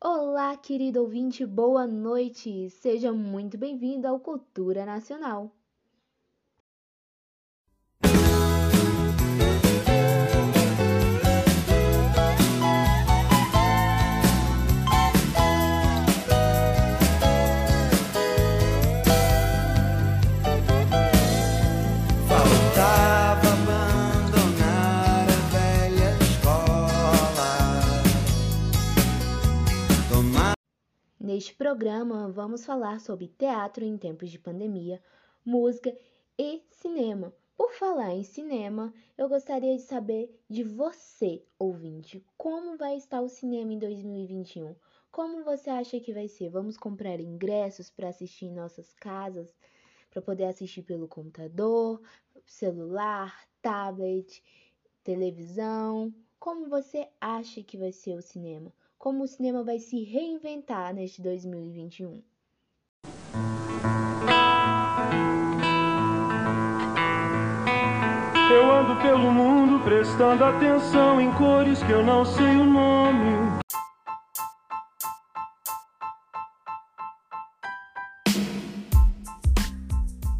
Olá, querido ouvinte, boa noite! Seja muito bem-vindo ao Cultura Nacional. Neste programa, vamos falar sobre teatro em tempos de pandemia, música e cinema. Por falar em cinema, eu gostaria de saber de você, ouvinte, como vai estar o cinema em 2021? Como você acha que vai ser? Vamos comprar ingressos para assistir em nossas casas, para poder assistir pelo computador, celular, tablet, televisão? Como você acha que vai ser o cinema? Como o cinema vai se reinventar neste 2021? Eu ando pelo mundo prestando atenção em cores que eu não sei o nome.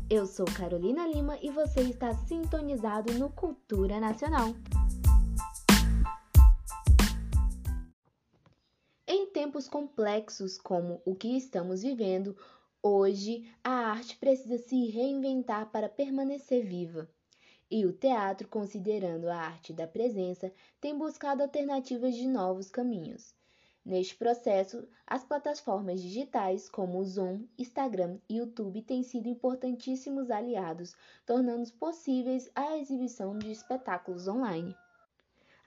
Eu sou Carolina Lima e você está sintonizado no Cultura Nacional. Tempos complexos como o que estamos vivendo, hoje a arte precisa se reinventar para permanecer viva. E o teatro, considerando a arte da presença, tem buscado alternativas de novos caminhos. Neste processo, as plataformas digitais como o Zoom, Instagram e YouTube têm sido importantíssimos aliados, tornando possíveis a exibição de espetáculos online.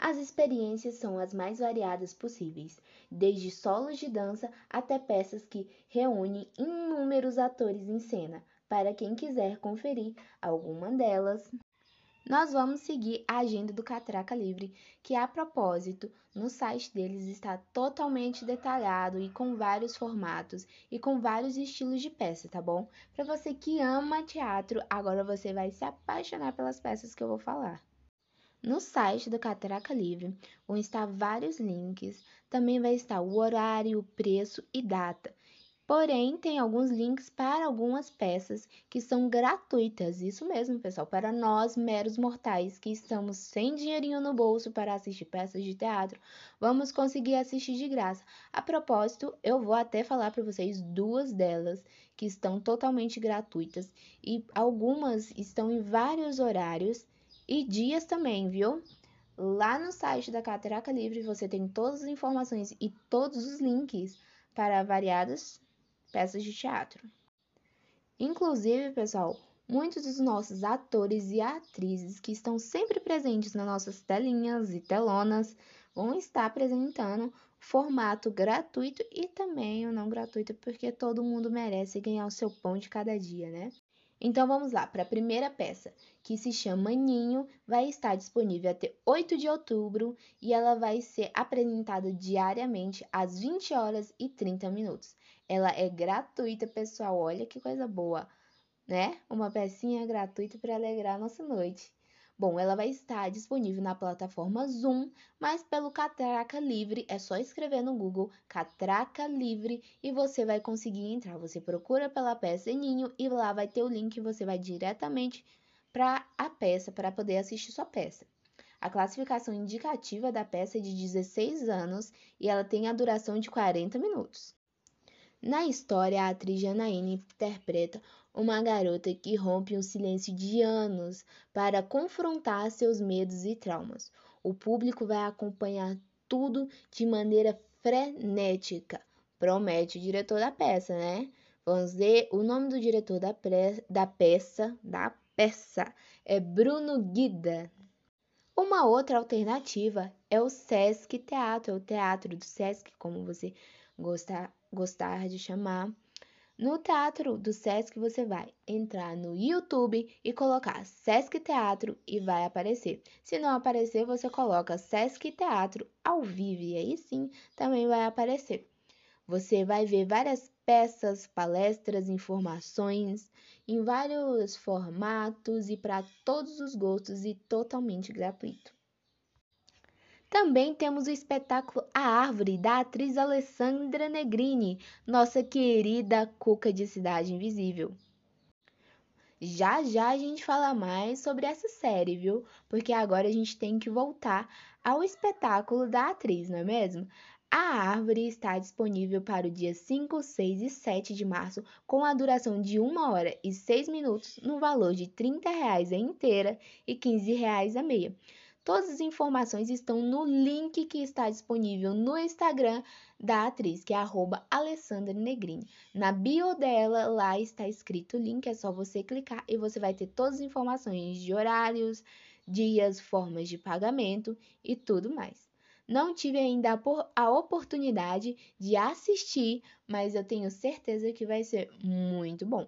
As experiências são as mais variadas possíveis, desde solos de dança até peças que reúnem inúmeros atores em cena. Para quem quiser conferir alguma delas, nós vamos seguir a agenda do Catraca Livre, que a propósito, no site deles está totalmente detalhado e com vários formatos e com vários estilos de peça, tá bom? Para você que ama teatro, agora você vai se apaixonar pelas peças que eu vou falar. No site do Catraca Livre vão estar vários links, também vai estar o horário, o preço e data. Porém, tem alguns links para algumas peças que são gratuitas. Isso mesmo, pessoal, para nós meros mortais que estamos sem dinheirinho no bolso para assistir peças de teatro, vamos conseguir assistir de graça. A propósito, eu vou até falar para vocês duas delas que estão totalmente gratuitas e algumas estão em vários horários e dias também, viu? Lá no site da Catraca Livre você tem todas as informações e todos os links para variadas peças de teatro. Inclusive, pessoal, muitos dos nossos atores e atrizes que estão sempre presentes nas nossas telinhas e telonas vão estar apresentando formato gratuito e também o não gratuito, porque todo mundo merece ganhar o seu pão de cada dia, né? Então vamos lá para a primeira peça, que se chama Ninho, vai estar disponível até 8 de outubro e ela vai ser apresentada diariamente às 20 horas e 30 minutos. Ela é gratuita, pessoal. Olha que coisa boa, né? Uma pecinha gratuita para alegrar a nossa noite. Bom, ela vai estar disponível na plataforma Zoom, mas pelo Catraca Livre, é só escrever no Google Catraca Livre e você vai conseguir entrar. Você procura pela peça Ninho e lá vai ter o link e você vai diretamente para a peça para poder assistir sua peça. A classificação indicativa da peça é de 16 anos e ela tem a duração de 40 minutos. Na história, a atriz Janaína interpreta uma garota que rompe um silêncio de anos para confrontar seus medos e traumas. O público vai acompanhar tudo de maneira frenética. Promete o diretor da peça, né? Vamos ver o nome do diretor da, pre... da peça, da peça é Bruno Guida. Uma outra alternativa é o Sesc Teatro, o teatro do Sesc, como você gostar, gostar de chamar. No teatro do Sesc você vai entrar no YouTube e colocar Sesc Teatro e vai aparecer. Se não aparecer, você coloca Sesc Teatro ao vivo e aí sim também vai aparecer. Você vai ver várias peças, palestras, informações em vários formatos e para todos os gostos e totalmente gratuito. Também temos o espetáculo A Árvore, da atriz Alessandra Negrini, nossa querida Cuca de Cidade Invisível. Já já a gente fala mais sobre essa série, viu? Porque agora a gente tem que voltar ao espetáculo da atriz, não é mesmo? A Árvore está disponível para o dia 5, 6 e 7 de março, com a duração de 1 hora e 6 minutos, no valor de 30 reais a inteira e 15 reais a meia. Todas as informações estão no link que está disponível no Instagram da atriz, que é Alessandra Negrini. Na bio dela, lá está escrito o link, é só você clicar e você vai ter todas as informações de horários, dias, formas de pagamento e tudo mais. Não tive ainda a oportunidade de assistir, mas eu tenho certeza que vai ser muito bom.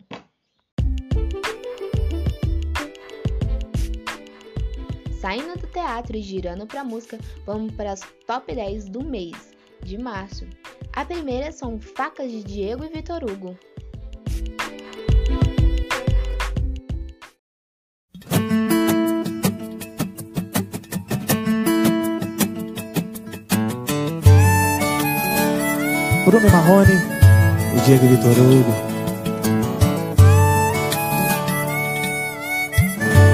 Saindo do teatro e girando para música, vamos para as top 10 do mês de março. A primeira são Facas de Diego e Vitor Hugo. Bruno Marrone, o Diego e Vitor Hugo.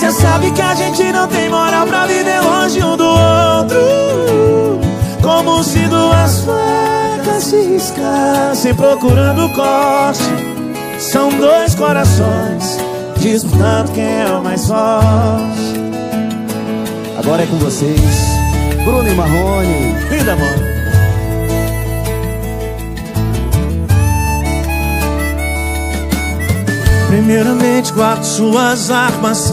Cê sabe que a gente não tem moral pra viver longe um do outro. Como se duas facas se riscassem procurando corte. São dois corações disputando quem é o mais forte. Agora é com vocês, Bruno e Marrone. Vida, mano Primeiramente guarde suas armas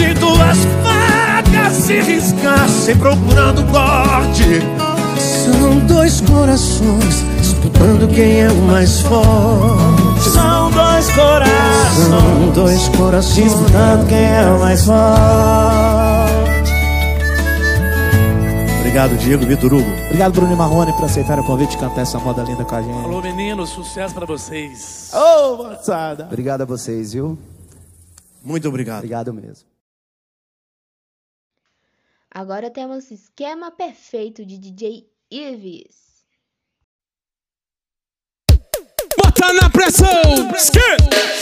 se duas facas se riscassem procurando corte São dois corações disputando quem é o mais forte São dois corações São dois corações disputando quem é o mais forte Obrigado, Diego Vitor Hugo. Obrigado, Bruno Marrone, por aceitar o convite de cantar essa moda linda com a gente. Alô, meninos, sucesso pra vocês. Ô, oh, moçada. Obrigado a vocês, viu? Muito obrigado. Obrigado mesmo. Agora temos esquema perfeito de DJ Ives. Bota na pressão!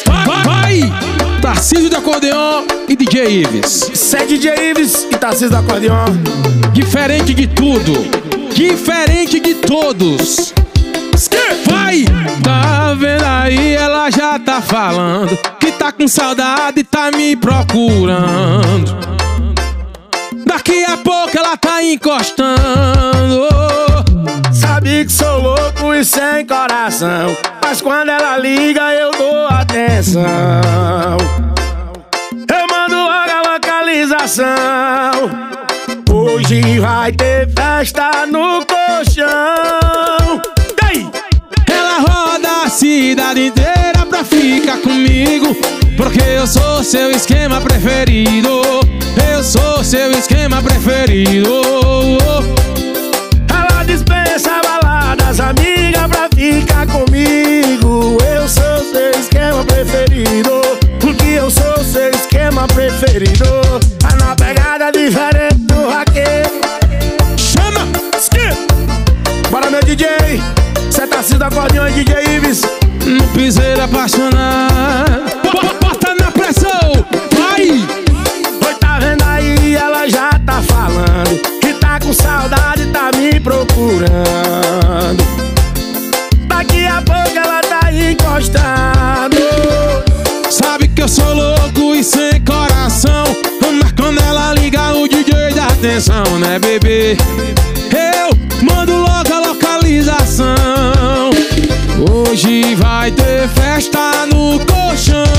Vai! vai. Tarcísio do acordeon e DJ Ives. Segue DJ Ives e Tarcísio do acordeon. Diferente de tudo, diferente de todos. Vai! Tá vendo aí, ela já tá falando que tá com saudade e tá me procurando. Daqui a pouco ela tá encostando. Sabe que sou louco e sem coração. Mas quando ela liga, eu dou atenção. Eu mando logo a localização. Hoje vai ter festa no sou seu esquema preferido. Eu sou seu esquema preferido. Ela dispensa baladas, amiga, pra ficar comigo. Eu sou seu esquema preferido. Porque eu sou seu esquema preferido. Tá na pegada diferente do raqueiro. Chama! Skip! Bora, meu DJ. Cê tá sendo acordeão, DJ Ives. No piseiro apaixonado. Daqui a pouco ela tá encostando. Sabe que eu sou louco e sem coração. Mas quando ela liga, o DJ dá atenção, né, bebê? Eu mando logo a localização. Hoje vai ter festa no colchão.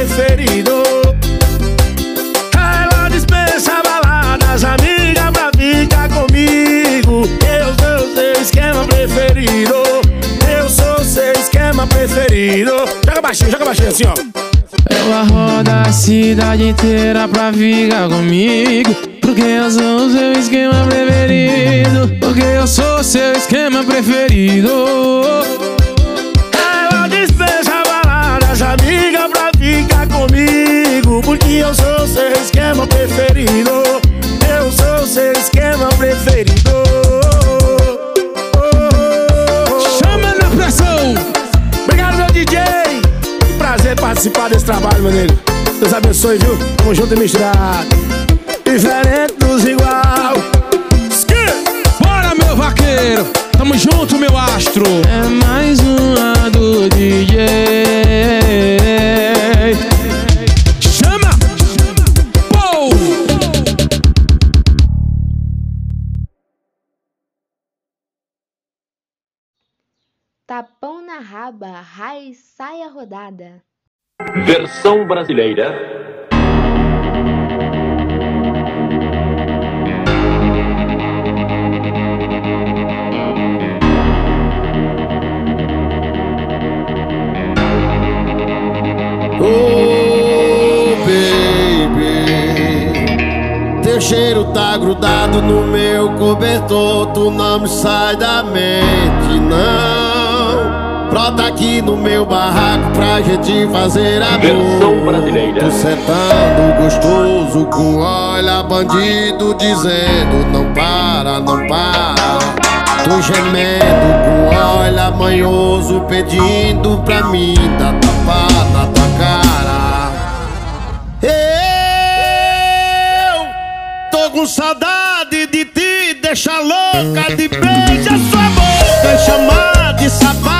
Preferido. Ela dispensa baladas, amiga, pra ficar comigo. Eu sou seu esquema preferido. Eu sou seu esquema preferido. Joga baixinho, joga baixinho assim, ó. Ela roda a cidade inteira pra ficar comigo. Porque eu sou seu esquema preferido. Porque eu sou seu esquema preferido. Porque eu sou seu esquema preferido. Eu sou seu esquema preferido. Chama na pressão! Obrigado, meu DJ. Que prazer participar desse trabalho, meu nego. Deus abençoe, viu? Tamo junto e misturado. Diferente dos igual. Skip! Bora, meu vaqueiro! Tamo junto, meu astro! É mais uma Tapão na raba, raiz, sai a rodada. Versão brasileira. Oh, baby Teu cheiro tá grudado no meu cobertor Tu não me sai da mente, não Brota aqui no meu barraco pra gente fazer amor Versão brasileira. Tu sentando gostoso com olha bandido Dizendo não para, não para. Tu gemendo com olha manhoso Pedindo pra mim dar tapa na tua cara. Eu tô com saudade de ti Deixa louca de beijar sua boca Chamar de safada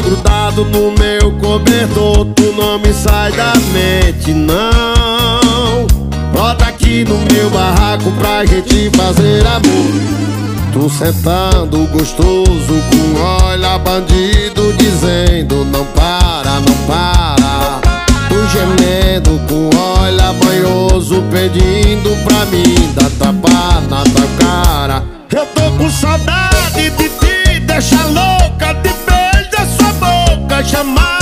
grudado no meu cobertor Tu não me sai da mente, não. Brota aqui no meu barraco pra gente fazer amor. Tu sentando gostoso com olha bandido Dizendo não para, não para. Tu gemendo com olha banhoso Pedindo pra mim dar tapa na tua cara. Eu tô com saudade de ti Deixa louca de Chamar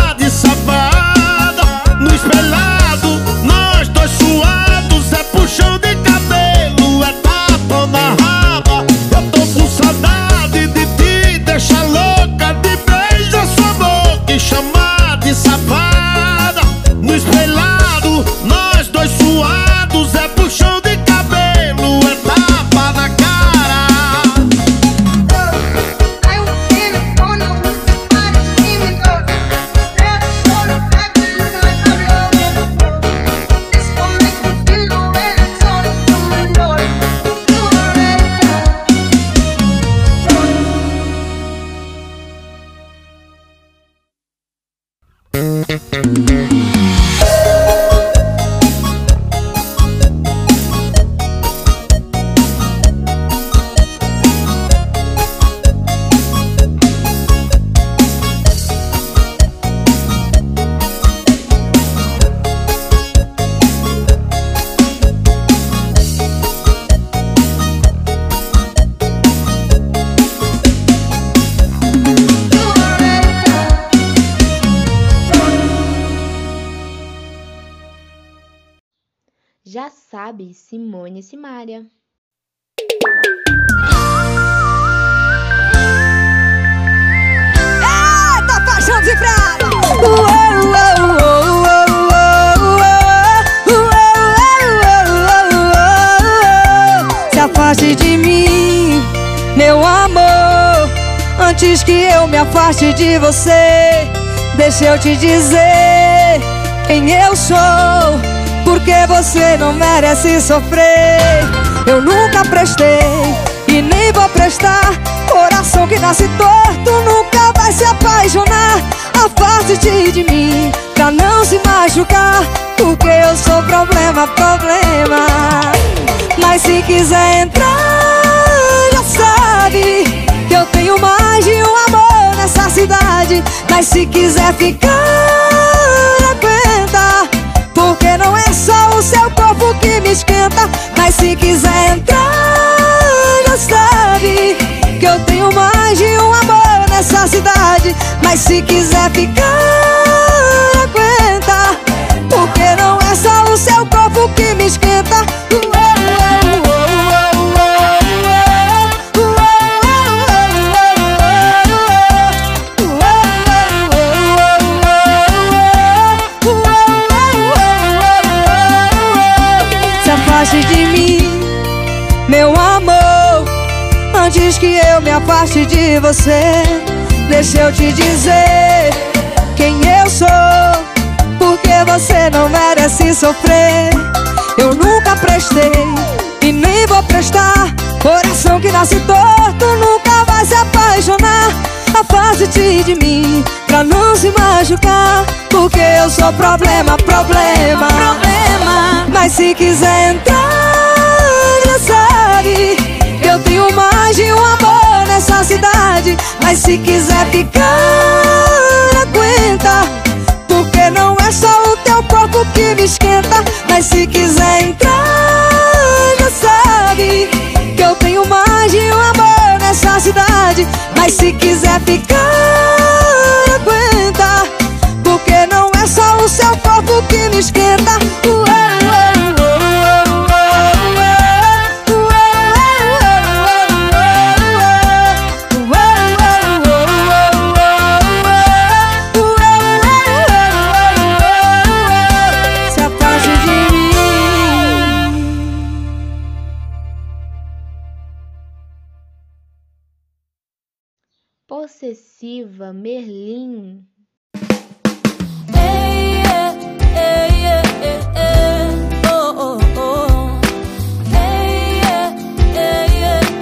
sabe Simone Simaria. Eita, paixão desenfreada! Se afaste de mim, meu amor. Antes que eu me afaste de você, deixa eu te dizer quem eu sou. Porque você não merece sofrer. Eu nunca prestei e nem vou prestar. Coração que nasce torto nunca vai se apaixonar. Afaste-te de mim pra não se machucar Porque eu sou problema, problema. Mas se quiser entrar, já sabe Que eu tenho mais de um amor nessa cidade. Mas se quiser ficar, Não é só o seu corpo que me esquenta Mas se quiser entrar, já sabe Que eu tenho mais de um amor nessa cidade. Mas se quiser ficar, afaste de você. Deixa eu te dizer quem eu sou Porque você não merece sofrer. Eu nunca prestei e nem vou prestar. Coração que nasce torto nunca vai se apaixonar. Afaste-te de mim pra não se machucar Porque eu sou problema, problema, problema. Mas se quiser entrar, já sabe Que eu tenho mais de um nessa cidade Mas se quiser ficar, aguenta Porque não é só o teu corpo que me esquenta Mas se quiser entrar, já sabe Que eu tenho mais de um amor nessa cidade Mas se quiser ficar, aguenta Porque não é só o seu corpo que me esquenta Merlin.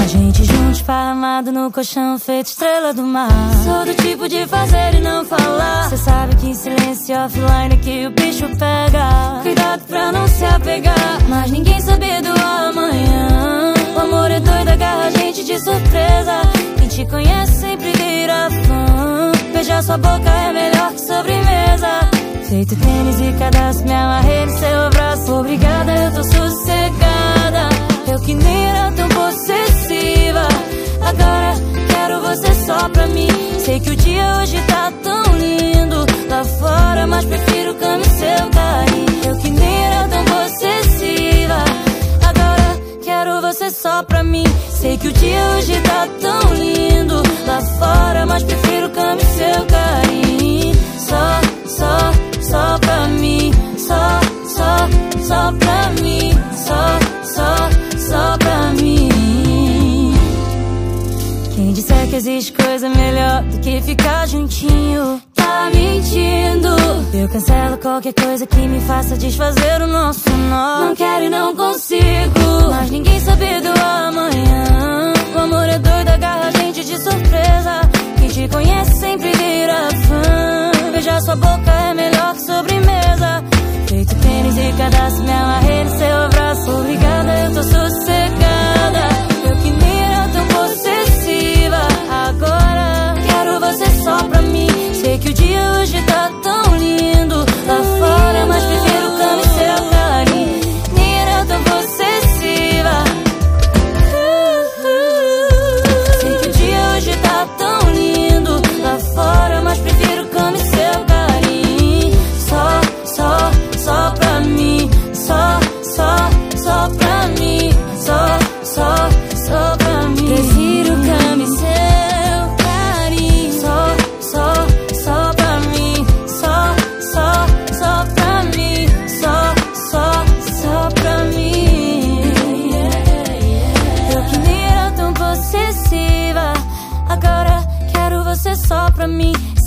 A gente junto, esparramado no colchão, feito estrela do mar. Sou do tipo de fazer e não falar. Cê sabe que em silêncio offline que o bicho pega. Cuidado pra não se apegar, mas ninguém sabe do amanhã. O amor é doido, agarra a gente de surpresa. Te conhece sempre vira fã. Beijar sua boca é melhor que sobremesa. Feito tênis e cadastro, me amarrei no seu braço. Obrigada, eu tô sossegada. Eu que nem era tão possessiva. Agora quero você só pra mim. Sei que o dia hoje tá tão lindo lá fora, mas prefiro cama e seu carinho. Eu que nem era tão possessiva. Você só pra mim. Sei que o dia hoje tá tão lindo lá fora, mas prefiro e seu carinho. Só, só, só pra mim. Só, só, só pra mim. Só, só, só pra mim. Quem disser que existe coisa melhor do que ficar juntinho, tá mentindo. Eu cancelo qualquer coisa que me faça desfazer o nosso nó. Não quero e não consigo, mas ninguém sabe do amanhã. O amor é doido, agarra a gente de surpresa. Quem te conhece sempre vira fã. Beijar sua boca é melhor que sobremesa. Feito tênis e cadastro, me amarrei no seu braço. Obrigada, eu tô sossegada. Eu que nem era tão possessiva. Agora quero você só pra mim. Sei que o dia hoje tá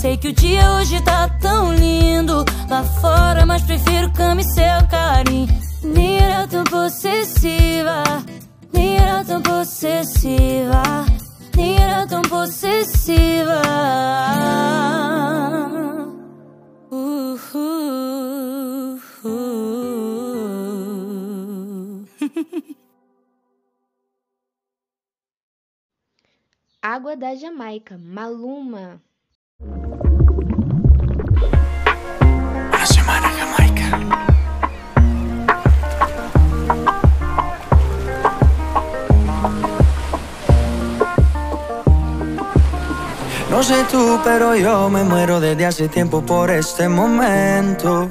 sei que o dia hoje tá tão lindo lá fora, mas prefiro cama e seu carinho. Nira tão possessiva, Nira tão possessiva, Nira tão possessiva. Uh. Água da Jamaica, Maluma. A semana Jamaica. No sé tú, pero yo me muero desde hace tiempo por este momento.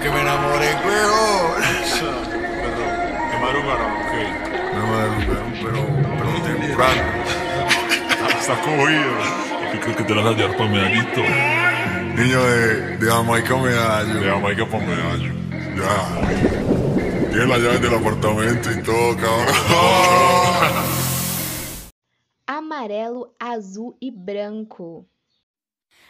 Que me enamoré, huevón. ¿Te madrugaron? Ok. Me madrugaron, pero, pero temprano. Estás cogido. ¿Qué crees que te la vas a llevar para medallito? Niño de, de Jamaica Medallo. De Jamaica para medallo. Ya. Tiene las llaves del apartamento y todo, cabrón. Amarelo, azul e branco.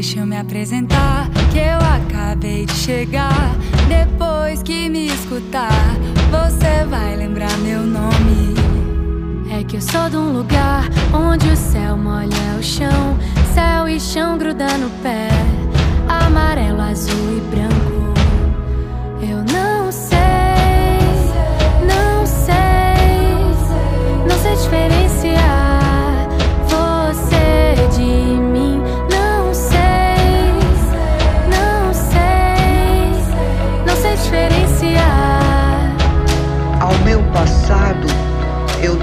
Deixa eu me apresentar, que eu acabei de chegar. Depois que me escutar, você vai lembrar meu nome. É que eu sou de um lugar onde o céu molha o chão, céu e chão gruda no pé, amarelo, azul e branco. Eu não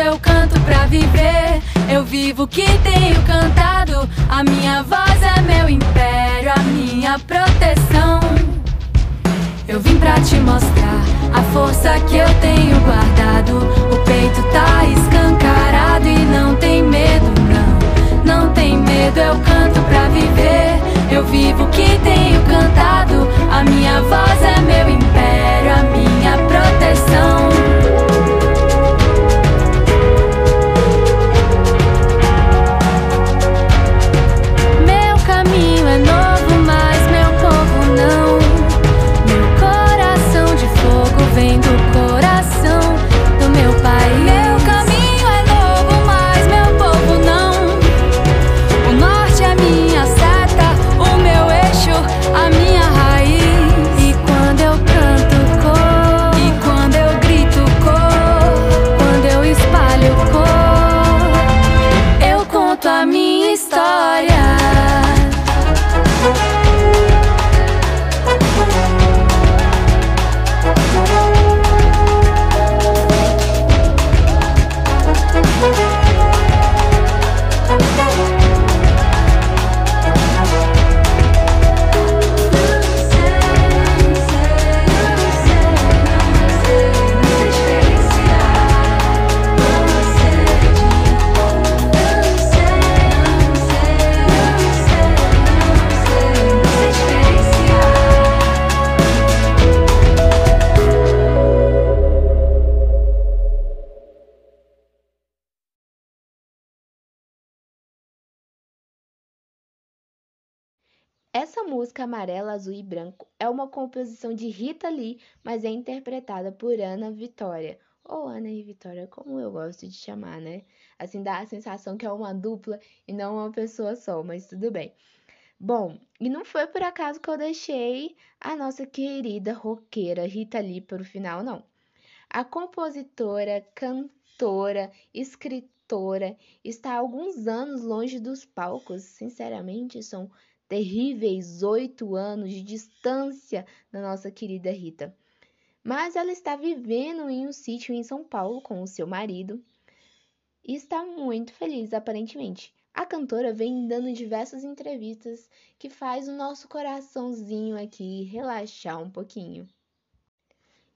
eu canto pra viver. Eu vivo o que tenho cantado. A minha voz é meu império, a minha proteção. Eu vim pra te mostrar a força que eu tenho guardado. O peito tá escancarado e não tem medo, não. Não tem medo, eu canto pra viver. Eu vivo o que tenho cantado. Essa música Amarela, Azul e Branco é uma composição de Rita Lee, mas é interpretada por Ana Vitória, ou Ana e Vitória, como eu gosto de chamar, né? Assim dá a sensação que é uma dupla e não uma pessoa só, mas tudo bem. Bom, e não foi por acaso que eu deixei a nossa querida roqueira Rita Lee para o final, não. A compositora, cantora, escritora está há alguns anos longe dos palcos, sinceramente, são terríveis oito anos de distância da nossa querida Rita. Mas ela está vivendo em um sítio em São Paulo com o seu marido e está muito feliz, aparentemente. A cantora vem dando diversas entrevistas que faz o nosso coraçãozinho aqui relaxar um pouquinho.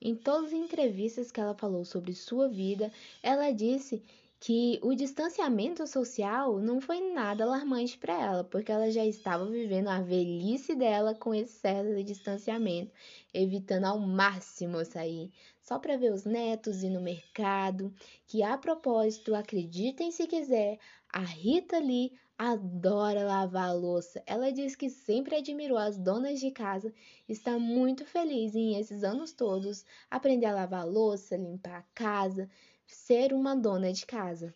Em todas as entrevistas que ela falou sobre sua vida, ela disse que o distanciamento social não foi nada alarmante para ela, porque ela já estava vivendo a velhice dela com esse certo distanciamento, evitando ao máximo sair só para ver os netos e no mercado. Que a propósito, acreditem se quiser, a Rita Lee adora lavar a louça. Ela diz que sempre admirou as donas de casa, está muito feliz em esses anos todos aprender a lavar a louça, limpar a casa, ser uma dona de casa.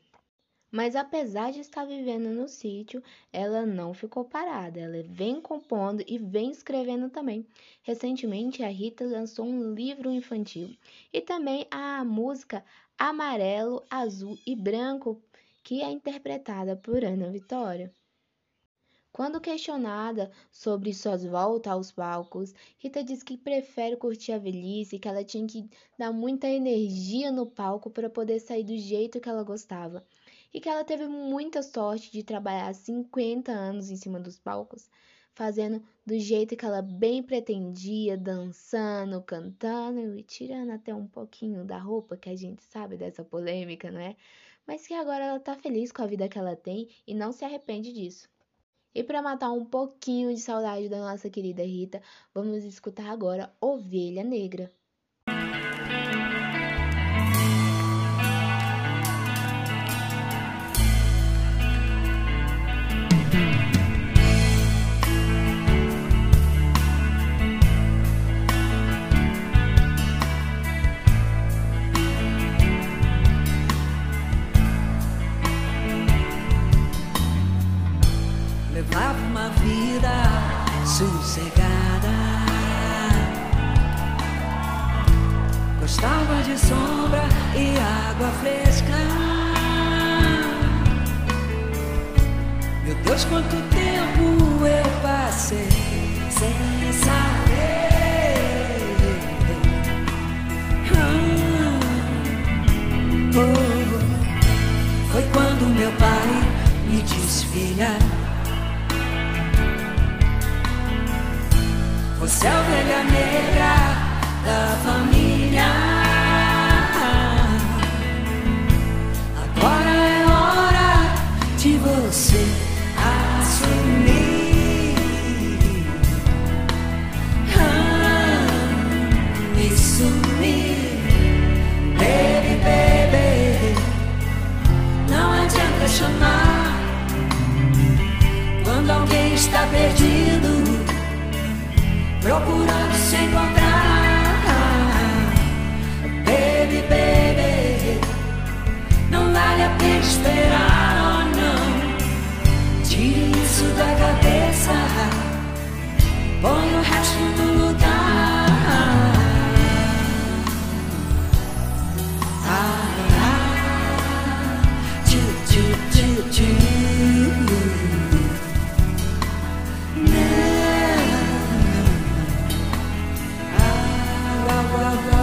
Mas apesar de estar vivendo no sítio, ela não ficou parada. Ela vem compondo e vem escrevendo também. Recentemente, a Rita lançou um livro infantil e também a música Amarelo, Azul e Branco, que é interpretada por Ana Vitória. Quando questionada sobre suas voltas aos palcos, Rita diz que prefere curtir a velhice, que ela tinha que dar muita energia no palco para poder sair do jeito que ela gostava, e que ela teve muita sorte de trabalhar 50 anos em cima dos palcos, fazendo do jeito que ela bem pretendia, dançando, cantando e tirando até um pouquinho da roupa, que a gente sabe dessa polêmica, não é? Mas que agora ela tá feliz com a vida que ela tem e não se arrepende disso. E para matar um pouquinho de saudade da nossa querida Rita, vamos escutar agora Ovelha Negra. De sombra e água fresca. Meu Deus, quanto tempo eu passei sem saber. Oh, foi quando meu pai me disse, filha. Você é a ovelha negra da família. Está perdido procurando se encontrar. Baby, baby, não vale a pena esperar, oh não. Tire isso da cabeça, põe o resto no lugar. abrazar.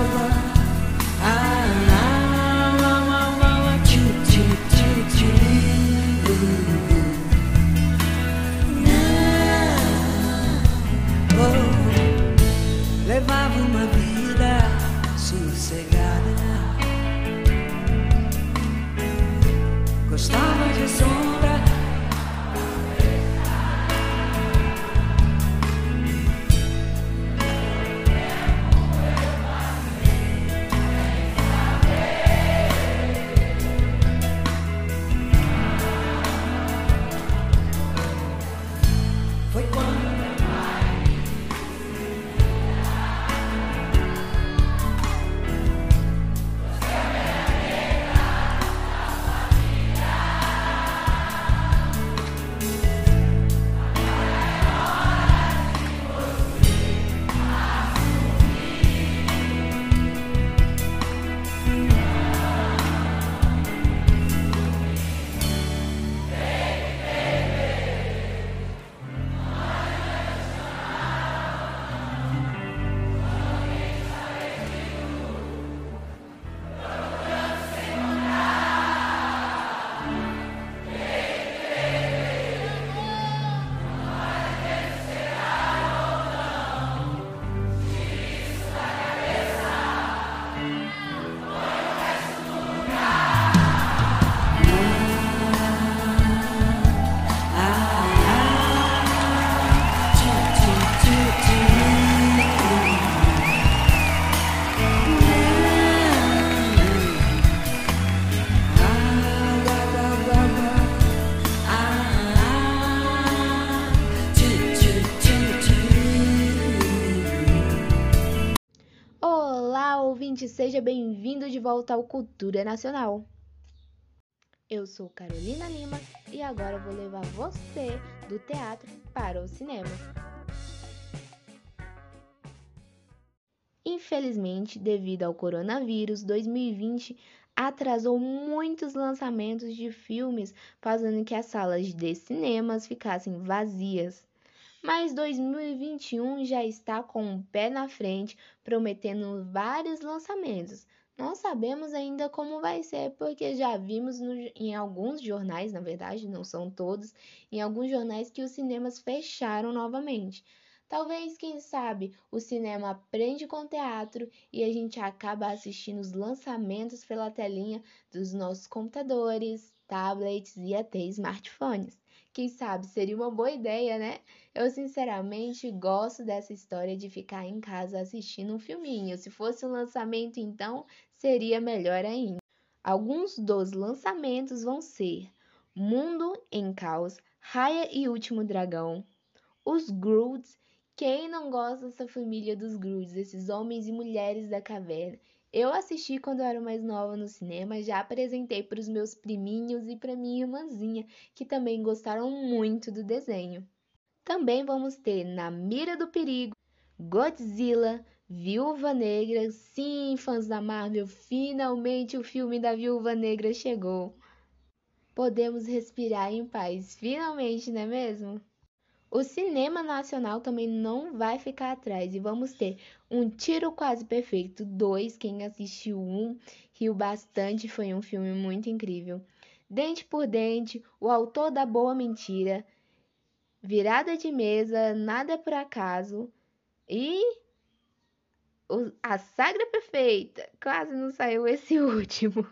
Volta ao Cultura Nacional. Eu sou Carolina Lima e agora vou levar você do teatro para o cinema. Infelizmente, devido ao coronavírus, 2020 atrasou muitos lançamentos de filmes, fazendo que as salas de cinemas ficassem vazias. Mas 2021 já está com um pé na frente, prometendo vários lançamentos. Não sabemos ainda como vai ser, porque já vimos no- em alguns jornais, na verdade, não são todos, em alguns jornais que os cinemas fecharam novamente. Talvez, quem sabe, o cinema aprende com o teatro e a gente acaba assistindo os lançamentos pela telinha dos nossos computadores, tablets e até smartphones. Quem sabe seria uma boa ideia, né? Eu sinceramente gosto dessa história de ficar em casa assistindo um filminho. Se fosse um lançamento, então seria melhor ainda. Alguns dos lançamentos vão ser Mundo em Caos, Raya e Último Dragão, Os Groots. Quem não gosta dessa família dos Groots, esses homens e mulheres da caverna? Eu assisti quando eu era mais nova no cinema, já apresentei para os meus priminhos e para minha irmãzinha, que também gostaram muito do desenho. Também vamos ter Na Mira do Perigo, Godzilla, Viúva Negra. Sim, fãs da Marvel, finalmente o filme da Viúva Negra chegou. Podemos respirar em paz, finalmente, não é mesmo? O cinema nacional também não vai ficar atrás e vamos ter um Tiro Quase Perfeito 2. Quem assistiu um riu bastante, foi um filme muito incrível. Dente por Dente, O Autor da Boa Mentira, Virada de Mesa, Nada por Acaso e A Sagra Perfeita. Quase não saiu esse último,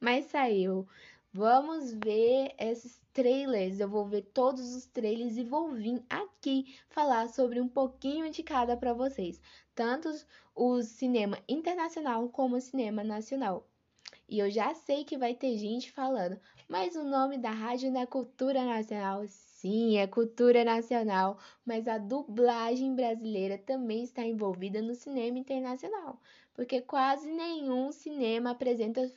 mas saiu. Vamos ver esses trailers. Eu vou ver todos os trailers e vou vir aqui falar sobre um pouquinho de cada para vocês, tanto o cinema internacional como o cinema nacional. E eu já sei que vai ter gente falando, mas o nome da rádio não é Cultura Nacional. Sim, é Cultura Nacional, mas a dublagem brasileira também está envolvida no cinema internacional, porque quase nenhum cinema apresenta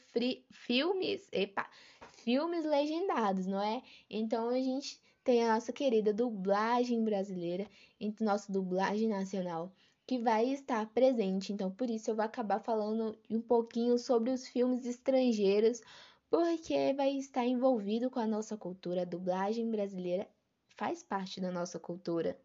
filmes, epa, filmes legendados, não é? Então a gente tem a nossa querida dublagem brasileira, e nossa dublagem nacional, que vai estar presente. Então por isso eu vou acabar falando um pouquinho sobre os filmes estrangeiros, porque vai estar envolvido com a nossa cultura. A dublagem brasileira faz parte da nossa cultura.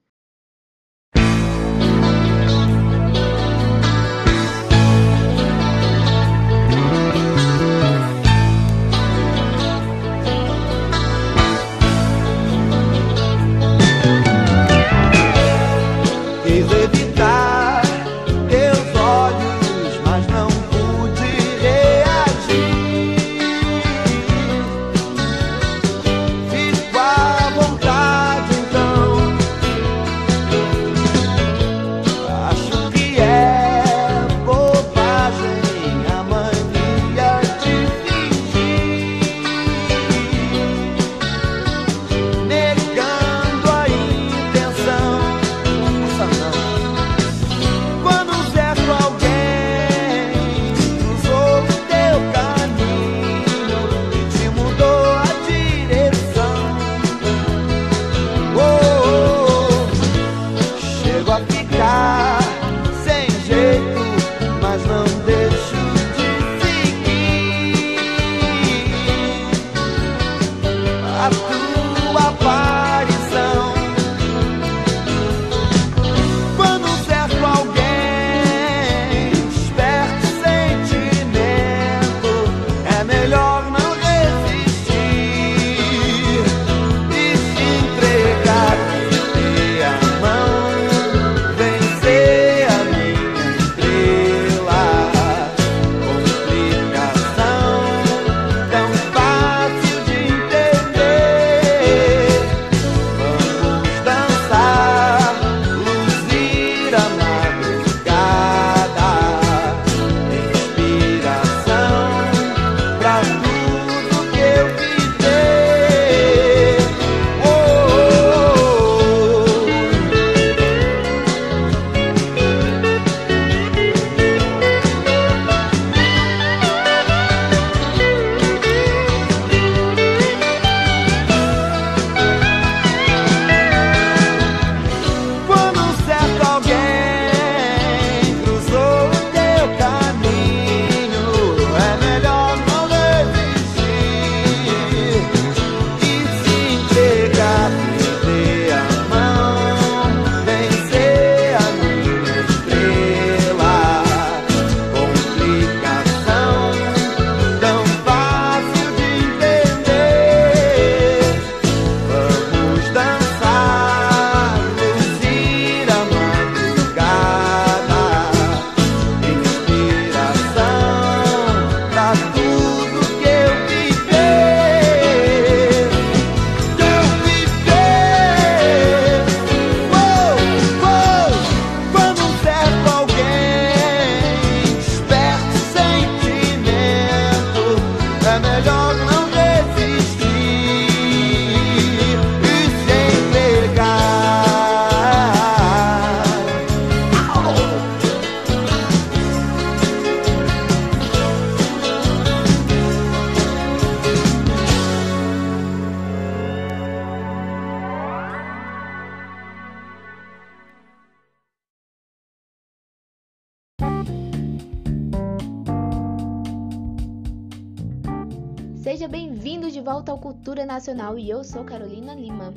Cultura Nacional e eu sou Carolina Lima.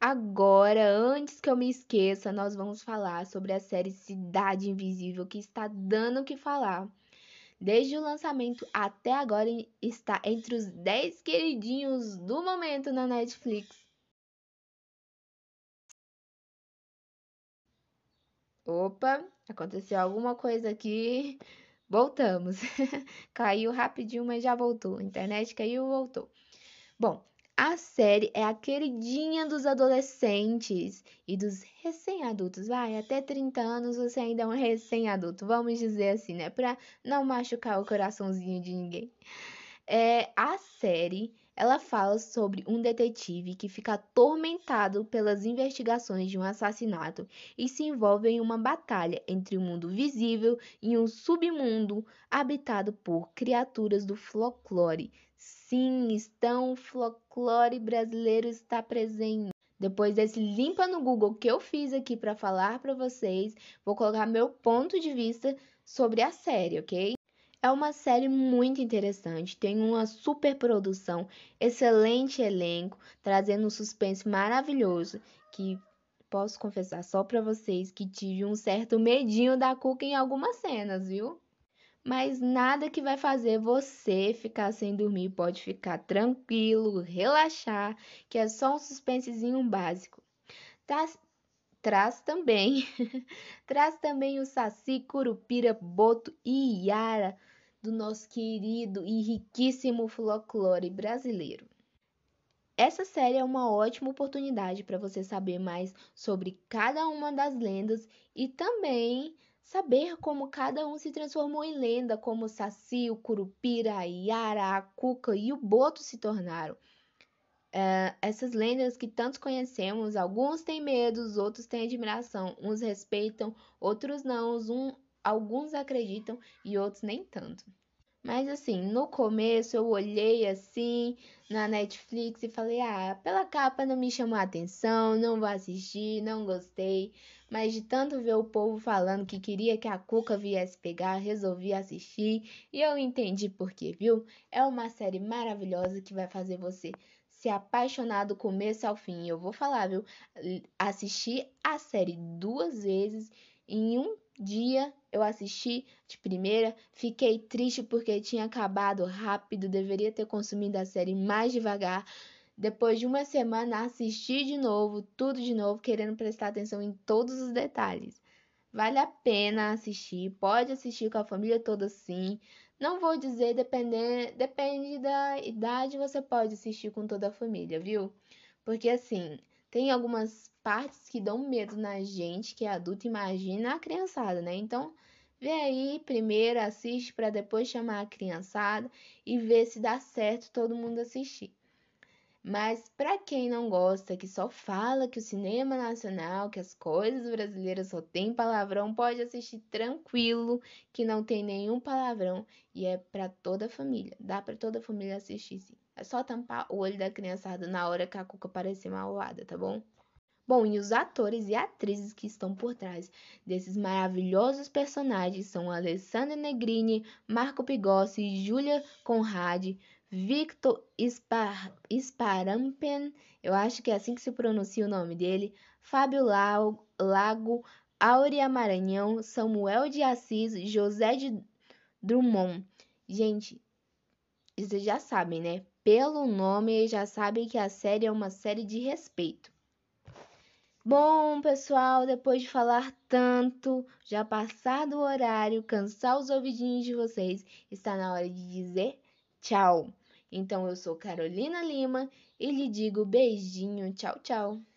Agora, antes que eu me esqueça, nós vamos falar sobre a série Cidade Invisível que está dando o que falar. Desde o lançamento até agora está entre os 10 queridinhos do momento na Netflix. Opa, aconteceu alguma coisa aqui. Voltamos. caiu rapidinho, mas já voltou. A internet caiu voltou. Bom, a série é a queridinha dos adolescentes e dos recém-adultos. Vai, até 30 anos você ainda é um recém-adulto, vamos dizer assim, né? Pra não machucar o coraçãozinho de ninguém. É, a série ela fala sobre um detetive que fica atormentado pelas investigações de um assassinato e se envolve em uma batalha entre o mundo visível e um submundo habitado por criaturas do folclore. Sim, estão o folclore brasileiro está presente. Depois desse limpa no Google que eu fiz aqui para falar para vocês, vou colocar meu ponto de vista sobre a série, ok? É uma série muito interessante, tem uma super produção, excelente elenco, trazendo um suspense maravilhoso que posso confessar só para vocês que tive um certo medinho da Cuca em algumas cenas, viu? Mas nada que vai fazer você ficar sem dormir, pode ficar tranquilo, relaxar, que é só um suspensezinho básico. Tá traz também traz também o Saci, Curupira, Boto e Yara do nosso querido e riquíssimo folclore brasileiro. Essa série é uma ótima oportunidade para você saber mais sobre cada uma das lendas e também saber como cada um se transformou em lenda, como o Saci, o Curupira, a Yara, a Cuca e o Boto se tornaram. Uh, essas lendas que tantos conhecemos, alguns têm medo, outros têm admiração, uns respeitam, outros não, um, alguns acreditam e outros nem tanto. Mas assim, no começo eu olhei assim na Netflix e falei: ah, pela capa não me chamou a atenção, não vou assistir, não gostei. Mas de tanto ver o povo falando que queria que a Cuca viesse pegar, resolvi assistir e eu entendi por quê, viu? É uma série maravilhosa que vai fazer você se apaixonar do começo ao fim. Eu vou falar, viu? Assisti a série duas vezes em um dia eu assisti de primeira, fiquei triste porque tinha acabado rápido, deveria ter consumido a série mais devagar. Depois de uma semana, assisti de novo, tudo de novo, querendo prestar atenção em todos os detalhes. Vale a pena assistir, pode assistir com a família toda sim. Não vou dizer depender, depende da idade, você pode assistir com toda a família, viu? Porque assim, tem algumas partes que dão medo na gente, que é adulto, imagina a criançada, né? Então, vê aí primeiro, assiste para depois chamar a criançada e ver se dá certo todo mundo assistir. Mas para quem não gosta, que só fala que o cinema nacional, que as coisas brasileiras só tem palavrão, pode assistir tranquilo, que não tem nenhum palavrão e é para toda a família. Dá para toda a família assistir sim. É só tampar o olho da criançada na hora que a Cuca parecer malvada, tá bom? Bom, e os atores e atrizes que estão por trás desses maravilhosos personagens são Alessandra Negrini, Marco Pigossi, Júlia Conrad, Victor Spar Sparampen, eu acho que é assim que se pronuncia o nome dele, Fábio Lago, Áurea Maranhão, Samuel de Assis, José de Drummond. Gente, vocês já sabem, né? Pelo nome, já sabem que a série é uma série de respeito. Bom, pessoal, depois de falar tanto, já passado o horário, cansar os ouvidinhos de vocês, está na hora de dizer tchau. Então eu sou Carolina Lima e lhe digo beijinho, tchau, tchau.